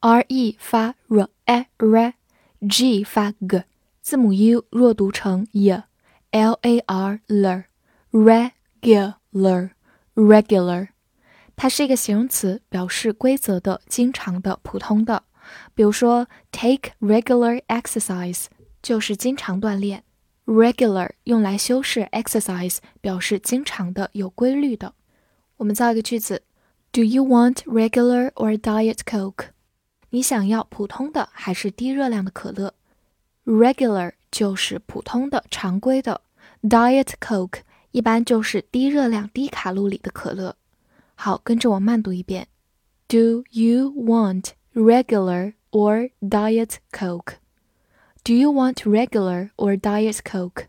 r e 发 r e r，g 发 g，字母 u 弱读成 y，l a r l，regular，regular，它是一个形容词，表示规则的、经常的、普通的。比如说，take regular exercise。就是经常锻炼，regular 用来修饰 exercise，表示经常的、有规律的。我们造一个句子：Do you want regular or diet Coke？你想要普通的还是低热量的可乐？Regular 就是普通的、常规的，diet Coke 一般就是低热量、低卡路里的可乐。好，跟着我慢读一遍：Do you want regular or diet Coke？Do you want regular or diet Coke？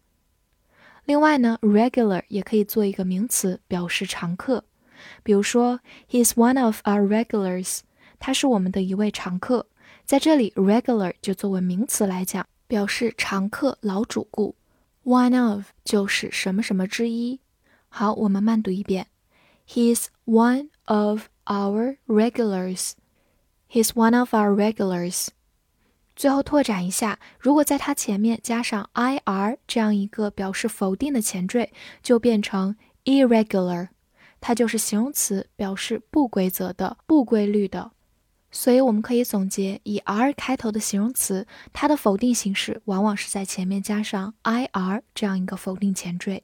另外呢，regular 也可以做一个名词，表示常客。比如说，He's one of our regulars。他是我们的一位常客。在这里，regular 就作为名词来讲，表示常客、老主顾。One of 就是什么什么之一。好，我们慢读一遍。He's one of our regulars. He's one of our regulars. 最后拓展一下，如果在它前面加上 ir 这样一个表示否定的前缀，就变成 irregular，它就是形容词，表示不规则的、不规律的。所以我们可以总结，以 r 开头的形容词，它的否定形式往往是在前面加上 ir 这样一个否定前缀。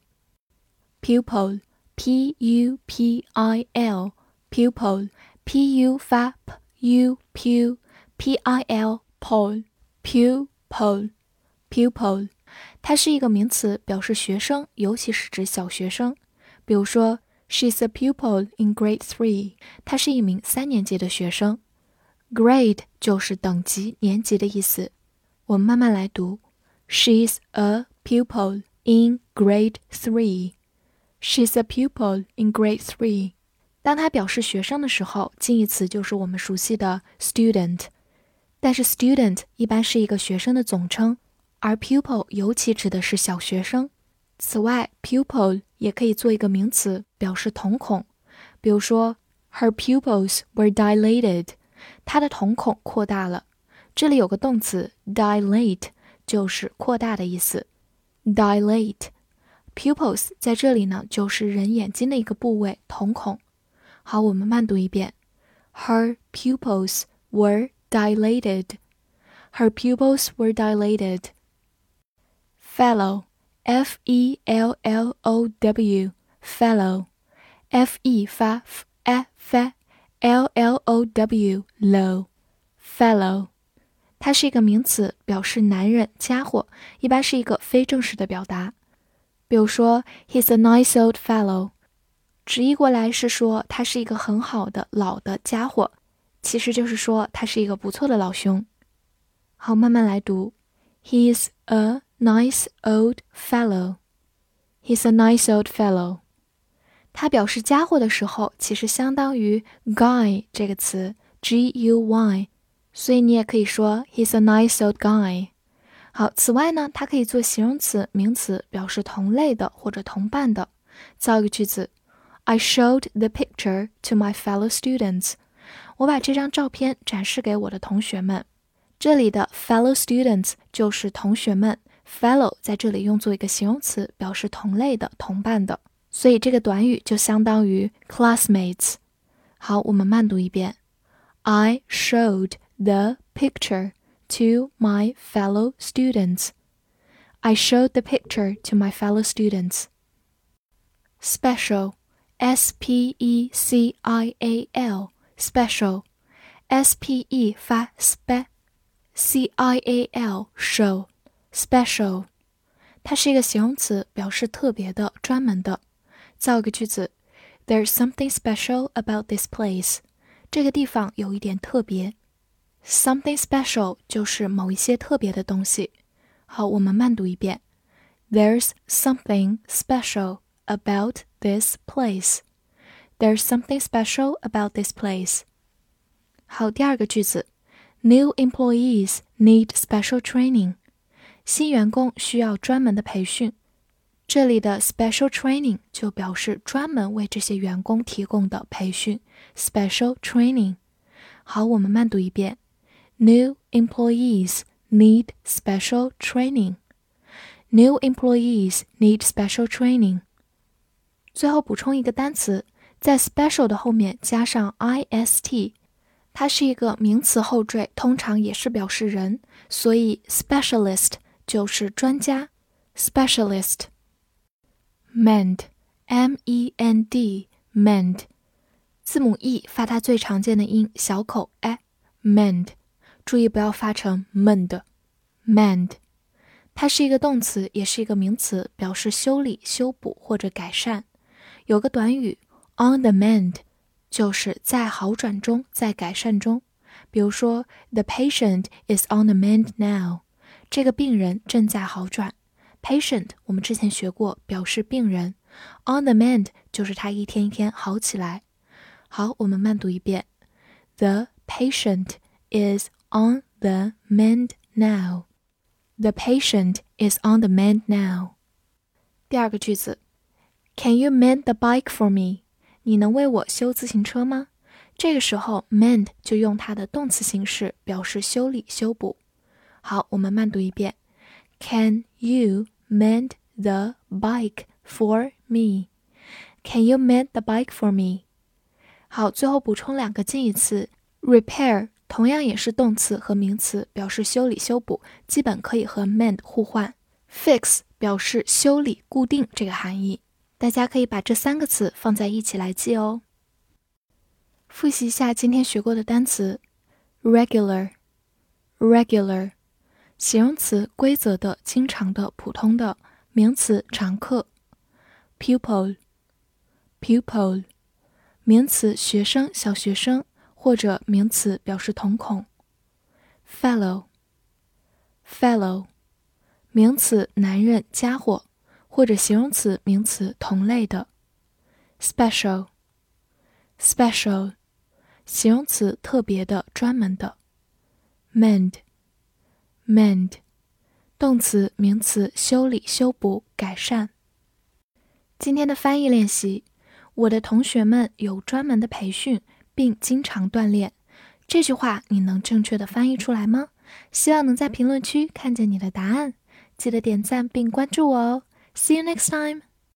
pupil，p u p i l，pupil，p u 发 p u p，p i l。pupil，pupil，它是一个名词，表示学生，尤其是指小学生。比如说，She's a pupil in grade three。她是一名三年级的学生。Grade 就是等级、年级的意思。我们慢慢来读：She's a pupil in grade three。She's a pupil in grade three。当它表示学生的时候，近义词就是我们熟悉的 student。但是，student 一般是一个学生的总称，而 pupil 尤其指的是小学生。此外，pupil 也可以做一个名词，表示瞳孔。比如说，Her pupils were dilated，她的瞳孔扩大了。这里有个动词 dilate，就是扩大的意思。dilate，pupils 在这里呢，就是人眼睛的一个部位，瞳孔。好，我们慢读一遍：Her pupils were dilated. Her pupils were dilated. Fellow, F E L L O W, fellow, F E 发 f L L O W, low, fellow。它是一个名词，表示男人、家伙，一般是一个非正式的表达。比如说，He's a nice old fellow，直译过来是说他是一个很好的老的家伙。其实就是说他是一个不错的老兄。好，慢慢来读。He's a nice old fellow. He's a nice old fellow. 他表示家伙的时候，其实相当于 guy 这个词，g u y，所以你也可以说 He's a nice old guy。好，此外呢，它可以做形容词、名词，表示同类的或者同伴的。造一个句子：I showed the picture to my fellow students. 我把这张照片展示给我的同学们。这里的 fellow students 就是同学们，fellow 在这里用作一个形容词，表示同类的、同伴的，所以这个短语就相当于 classmates。好，我们慢读一遍：I showed the picture to my fellow students. I showed the picture to my fellow students. Special, S P E C I A L special，s p e 发 spe，c i a l show，special，它是一个形容词，表示特别的、专门的。 造个句子：There's something special about this place。这个地方有一点特别。 Something special 就是某一些特别的东西。好，我们慢读一遍。There's something special about this place. There's something special about this place. 好，第二个句子，New employees need special training. 新员工需要专门的培训。 这里的 special training 就表示专门为这些员工提供的培训。special training。好，我们慢读一遍。New employees need special training. New employees need special training. 最后补充一个单词，在 special 的后面加上 ist，它是一个名词后缀，通常也是表示人，所以 specialist 就是专家。specialist。mend，m-e-n-d，mend，字母 e 发它最常见的音，小口 a，mend，注意不要发成 mend，mend，它是一个动词，也是一个名词，表示修理、修补或者改善。有个短语 on the mend，就是在好转中，在改善中。比如说，the patient is on the mend now，这个病人正在好转。Patient，我们之前学过，表示病人。On the mend 就是他一天一天好起来。好，我们慢读一遍。The patient is on the mend now. The patient is on the mend now. 第二个句子，Can you mend the bike for me？你能为我修自行车吗？这个时候，mend 就用它的动词形式表示修理、修补。好，我们慢读一遍。Can you mend the bike for me? Can you mend the bike for me? 好，最后补充两个近义词，repair 同样也是动词和名词，表示修理、修补，基本可以和 mend 互换。fix 表示修理、固定这个含义。大家可以把这三个词放在一起来记哦。复习一下今天学过的单词：regular，regular。形容词规则的、经常的、普通的；名词常客。pupil，pupil，名词学生、小学生，或者名词表示瞳孔。fellow，fellow，名词男人、家伙，或者形容词、名词同类的。special，special，形容词特别的、专门的。mend。mend，动词、名词，修理、修补、改善。今天的翻译练习，我的同学们有专门的培训，并经常锻炼。这句话你能正确的翻译出来吗？希望能在评论区看见你的答案。记得点赞并关注我哦。See you next time.